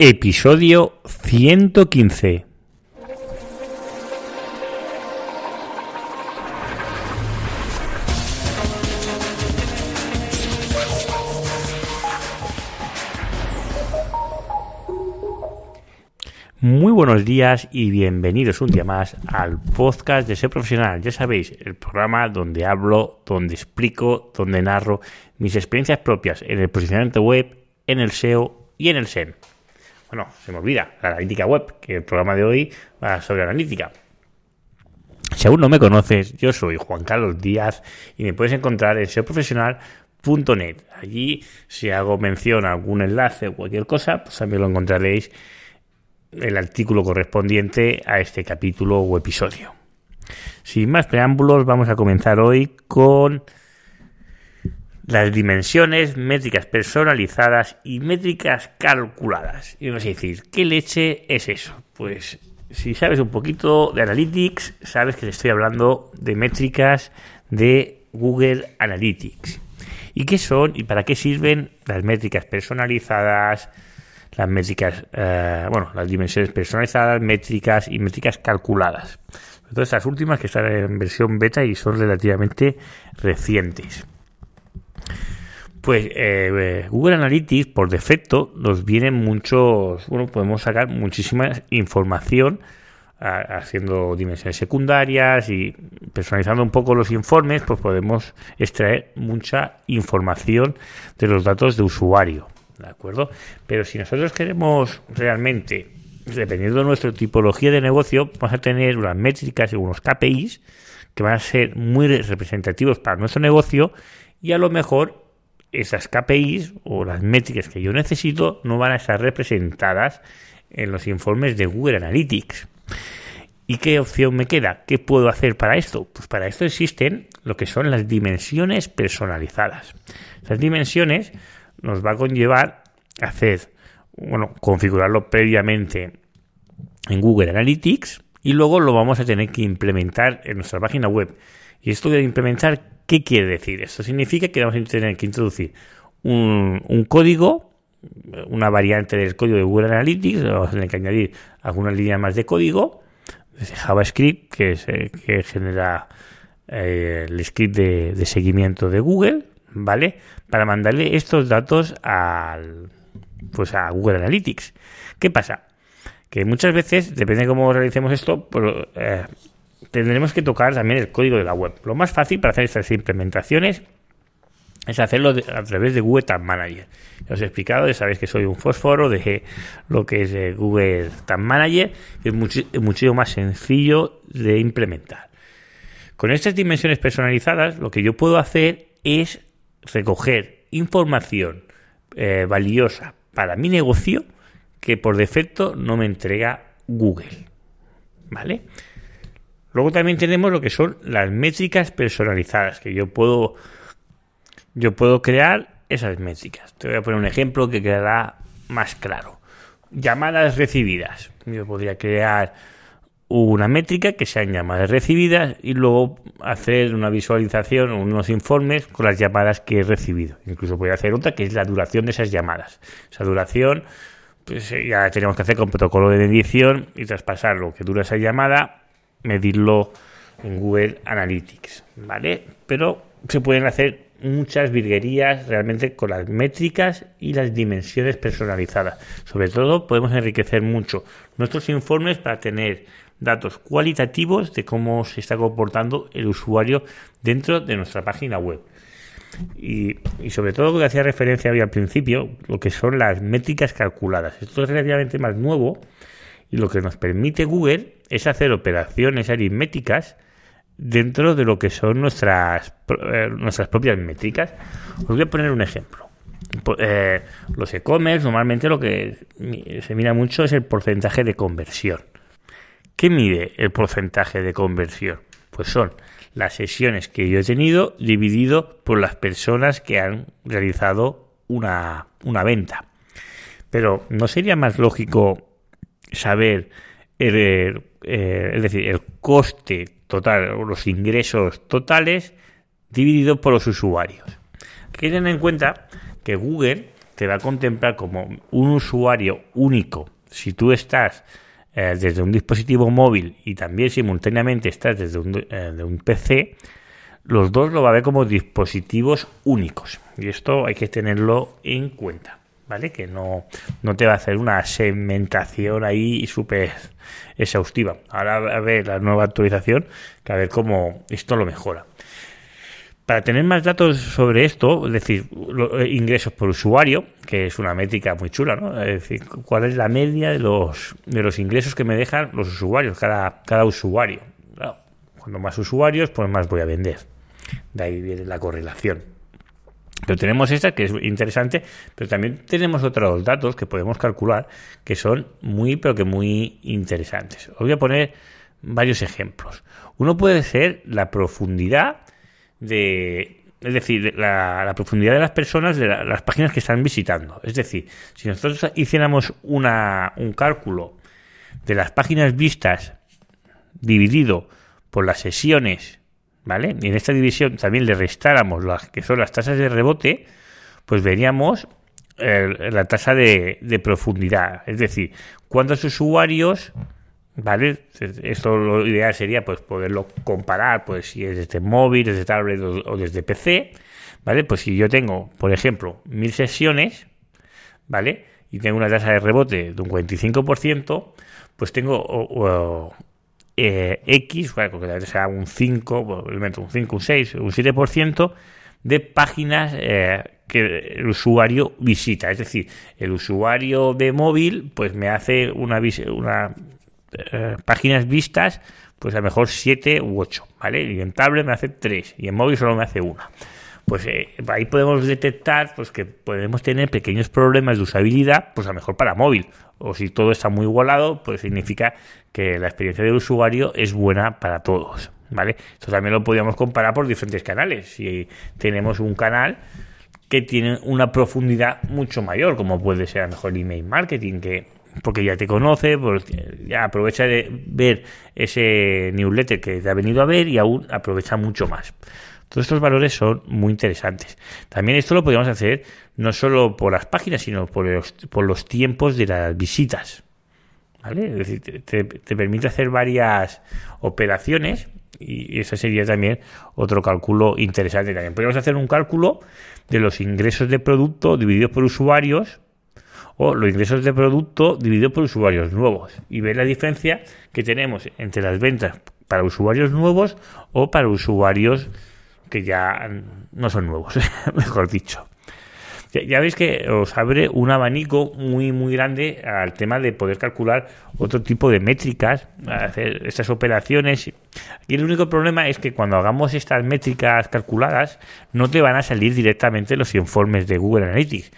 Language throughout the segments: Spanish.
Episodio 115. Muy buenos días y bienvenidos un día más al podcast de Ser Profesional. Ya sabéis, el programa donde hablo, donde explico, donde narro mis experiencias propias en el posicionamiento web, en el SEO y en el SEM. Bueno, se me olvida, la analítica web, que el programa de hoy va sobre analítica. Si aún no me conoces, yo soy Juan Carlos Díaz y me puedes encontrar en seoprofesional.net. Allí, si hago mención a algún enlace o cualquier cosa, pues también lo encontraréis el artículo correspondiente a este capítulo o episodio. Sin más preámbulos, vamos a comenzar hoy con las dimensiones, métricas personalizadas y métricas calculadas. Y vamos a decir, ¿qué leche es eso? Pues si sabes un poquito de Analytics, sabes que te estoy hablando de métricas de Google Analytics. ¿Y qué son y para qué sirven las métricas personalizadas, las métricas, eh, bueno, las dimensiones personalizadas, métricas y métricas calculadas? Todas estas últimas que están en versión beta y son relativamente recientes. Pues eh, eh, Google Analytics por defecto nos vienen muchos, bueno, podemos sacar muchísima información haciendo dimensiones secundarias y personalizando un poco los informes, pues podemos extraer mucha información de los datos de usuario, ¿de acuerdo? Pero si nosotros queremos realmente, dependiendo de nuestra tipología de negocio, vamos a tener unas métricas y unos KPIs que van a ser muy representativos para nuestro negocio y a lo mejor esas KPIs o las métricas que yo necesito no van a estar representadas en los informes de Google Analytics. ¿Y qué opción me queda? ¿Qué puedo hacer para esto? Pues para esto existen lo que son las dimensiones personalizadas. Las dimensiones nos va a conllevar hacer, bueno, configurarlo previamente en Google Analytics y luego lo vamos a tener que implementar en nuestra página web. Y esto de implementar, ¿qué quiere decir? Esto significa que vamos a tener que introducir un, código, una variante del código de Google Analytics, vamos a tener que añadir algunas líneas más de código, desde JavaScript, que, es, eh, que genera eh, el script de, seguimiento de Google, ¿vale? Para mandarle estos datos al, pues a Google Analytics. ¿Qué pasa? Que muchas veces, depende de cómo realicemos esto, pues, eh, tendremos que tocar también el código de la web. Lo más fácil para hacer estas implementaciones es hacerlo a través de Google Tag Manager. os he explicado, ya sabéis que soy un fósforo de lo que es eh, Google Tag Manager, es, muchísimo más sencillo de implementar. Con estas dimensiones personalizadas, lo que yo puedo hacer es recoger información eh, valiosa para mi negocio que por defecto no me entrega Google. ¿Vale? Luego también tenemos lo que son las métricas personalizadas, que yo puedo, yo puedo crear esas métricas. Te voy a poner un ejemplo que quedará más claro. Llamadas recibidas. Yo podría crear una métrica que sean llamadas recibidas y luego hacer una visualización o unos informes con las llamadas que he recibido. Incluso podría hacer otra que es la duración de esas llamadas. Esa duración pues ya tenemos que hacer con protocolo de medición y traspasar lo que dura esa llamada medirlo en Google Analytics, ¿vale? Pero se pueden hacer muchas virguerías realmente con las métricas y las dimensiones personalizadas. Sobre todo podemos enriquecer mucho nuestros informes para tener datos cualitativos de cómo se está comportando el usuario dentro de nuestra página web. Y, sobre todo lo que hacía referencia hoy al principio, lo que son las métricas calculadas. Esto es relativamente más nuevo y lo que nos permite Google es hacer operaciones aritméticas dentro de lo que son nuestras, eh, nuestras propias métricas. Os voy a poner un ejemplo. Eh, los e-commerce normalmente lo que se mira mucho es el porcentaje de conversión. ¿Qué mide el porcentaje de conversión? Pues son las sesiones que yo he tenido dividido por las personas que han realizado una, una venta. Pero ¿no sería más lógico saber, el, eh, es decir, el coste total, o los ingresos totales dividido por los usuarios. Que tener en cuenta que Google te va a contemplar como un usuario único. Si tú estás eh, desde un dispositivo móvil y también simultáneamente estás desde un, eh, un PC, los dos lo va a ver como dispositivos únicos. Y esto hay que tenerlo en cuenta. ¿Vale? Que no, no te va a hacer una segmentación ahí súper exhaustiva. Ahora a ver la nueva actualización, que a ver cómo esto lo mejora. Para tener más datos sobre esto, es decir, eh, ingresos por usuario, que es una métrica muy chula, ¿no? Es decir, cuál es la media de los, de los ingresos que me dejan los usuarios, cada, cada usuario. cuando más usuarios, pues más voy a vender. De ahí viene la correlación. Pero tenemos esta que es interesante, pero también tenemos otros datos que podemos calcular que son muy, pero que muy interesantes. Os voy a poner varios ejemplos. Uno puede ser la profundidad de, es decir, la, profundidad de las personas de las páginas que están visitando. Es decir, si nosotros hiciéramos una, un cálculo de las páginas vistas dividido por las sesiones, ¿vale? Y en esta división también le restáramos las que son las tasas de rebote, pues veríamos la tasa de, profundidad. Es decir, cuántos usuarios ¿Vale? Esto lo ideal sería pues poderlo comparar pues si es desde móvil, desde tablet o, desde PC, ¿vale? Pues si yo tengo, por ejemplo, mil sesiones, ¿vale? Y tengo una tasa de rebote de un 45%, pues tengo eh, X, bueno, que sea un 5, un 5, un 6, un 7% de páginas eh, que el usuario visita. Es decir, el usuario de móvil pues me hace una, una eh, páginas vistas, pues a lo mejor 7 u 8, ¿vale? Y en tablet me hace 3 y en móvil solo me hace una. Pues eh, ahí podemos detectar pues que podemos tener pequeños problemas de usabilidad, pues a lo mejor para móvil. O si todo está muy igualado, pues significa que la experiencia del usuario es buena para todos, ¿vale? Esto también lo podríamos comparar por diferentes canales. Si tenemos un canal que tiene una profundidad mucho mayor, como puede ser a lo mejor email marketing, que porque ya te conoce, porque ya aprovecha de ver ese newsletter que te ha venido a ver y aún aprovecha mucho más. Todos estos valores son muy interesantes. También esto lo podemos hacer no solo por las páginas, sino por los, tiempos de las visitas. ¿Vale? Es decir, te, permite hacer varias operaciones y ese sería también otro cálculo interesante. También podemos hacer un cálculo de los ingresos de producto divididos por usuarios o los ingresos de producto dividido por usuarios nuevos y ver la diferencia que tenemos entre las ventas para usuarios nuevos o para usuarios que ya no son nuevos, mejor dicho. Ya, veis que os abre un abanico muy muy grande al tema de poder calcular otro tipo de métricas, hacer estas operaciones. Y el único problema es que cuando hagamos estas métricas calculadas no te van a salir directamente los informes de Google Analytics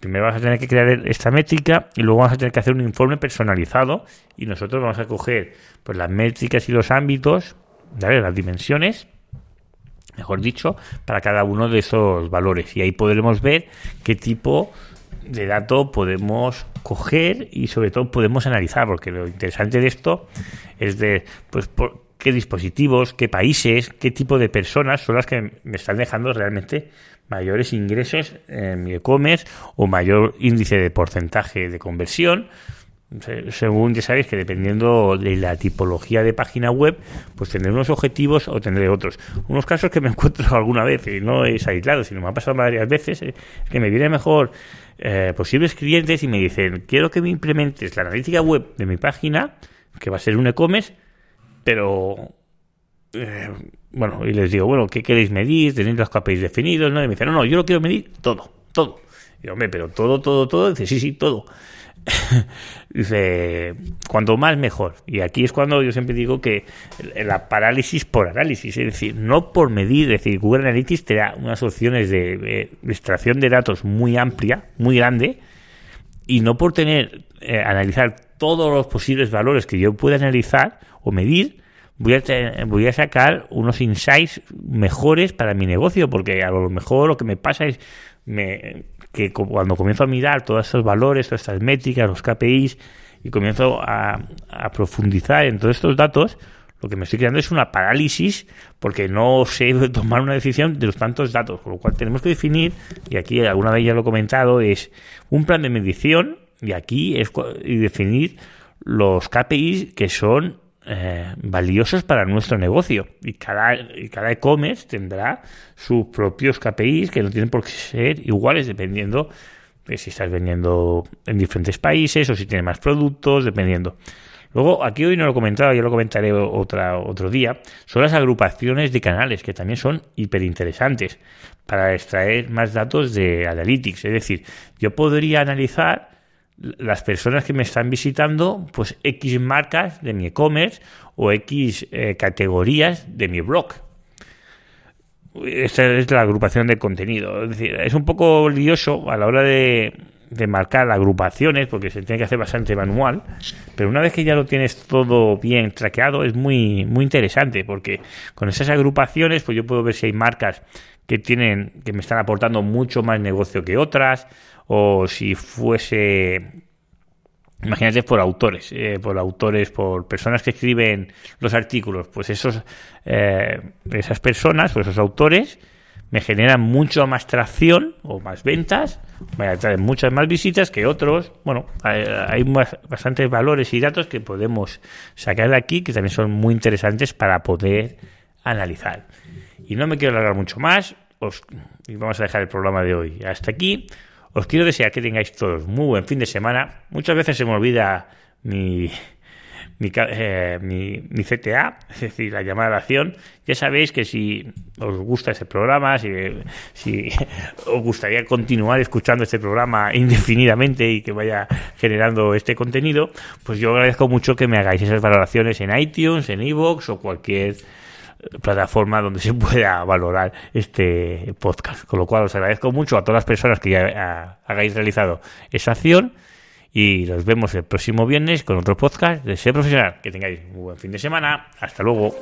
Primero vas a tener que crear esta métrica y luego vas a tener que hacer un informe personalizado y nosotros vamos a coger pues, las métricas y los ámbitos, las dimensiones, mejor dicho, para cada uno de esos valores. Y ahí podremos ver qué tipo de dato podemos coger y sobre todo podemos analizar, porque lo interesante de esto es de pues por qué dispositivos, qué países, qué tipo de personas son las que me están dejando realmente mayores ingresos en mi e-commerce o mayor índice de porcentaje de conversión. Según ya sabéis que dependiendo de la tipología de página web, pues tendré unos objetivos o tendré otros. Unos casos que me encuentro alguna vez, y no es aislado, sino me ha pasado varias veces, eh, es que me viene mejor eh, posibles clientes y me dicen, quiero que me implementes la analítica web de mi página, que va a ser un e-commerce, pero eh, bueno, y les digo, bueno, ¿qué queréis medir? ¿Tenéis los KPIs definidos? ¿no? Y me dicen, no, no, yo lo quiero medir todo, todo. Y hombre, pero todo, todo, todo. Dice, sí, sí, todo. dice, cuanto más mejor. Y aquí es cuando yo siempre digo que la parálisis por análisis, es decir, no por medir, es decir, Google Analytics te da unas opciones de, extracción de datos muy amplia, muy grande, y no por tener, eh, analizar todos los posibles valores que yo pueda analizar o medir, voy a, voy a sacar unos insights mejores para mi negocio, porque a lo mejor lo que me pasa es me, que cuando comienzo a mirar todos estos valores, todas estas métricas, los KPIs, y comienzo a, profundizar en todos estos datos, lo que me estoy creando es una parálisis porque no sé tomar una decisión de los tantos datos, con lo cual tenemos que definir, y aquí alguna vez ya lo he comentado, es un plan de medición y aquí es y definir los KPIs que son eh, valiosos para nuestro negocio. Y cada, y cada e-commerce tendrá sus propios KPIs que no tienen por qué ser iguales dependiendo de si estás vendiendo en diferentes países o si tiene más productos, dependiendo. Luego, aquí hoy no lo he comentado, ya lo comentaré otra, otro día, son las agrupaciones de canales, que también son hiper interesantes para extraer más datos de Analytics. Es decir, yo podría analizar las personas que me están visitando, pues X marcas de mi e-commerce o X eh, categorías de mi blog. Esta es la agrupación de contenido. Es decir, es un poco lioso a la hora de, de marcar agrupaciones, porque se tiene que hacer bastante manual, pero una vez que ya lo tienes todo bien traqueado, es muy, muy interesante, porque con esas agrupaciones, pues yo puedo ver si hay marcas que tienen, que me están aportando mucho más negocio que otras, o si fuese Imagínate por autores, eh, por autores, por personas que escriben los artículos, pues esos, eh, esas personas, pues esos autores, me generan mucho más tracción o más ventas, me traen muchas más visitas que otros. Bueno, hay, bastantes valores y datos que podemos sacar de aquí que también son muy interesantes para poder analizar. Y no me quiero alargar mucho más, os, vamos a dejar el programa de hoy hasta aquí. Os quiero desear que tengáis todos muy buen fin de semana. Muchas veces se me olvida mi, mi, eh, CTA, es decir, la llamada a la acción. Ya sabéis que si os gusta este programa, si, si os gustaría continuar escuchando este programa indefinidamente y que vaya generando este contenido, pues yo agradezco mucho que me hagáis esas valoraciones en iTunes, en iVoox o cualquier plataforma donde se pueda valorar este podcast. Con lo cual os agradezco mucho a todas las personas que ya hagáis realizado esa acción y nos vemos el próximo viernes con otro podcast de Ser Profesional. Que tengáis un buen fin de semana. Hasta luego.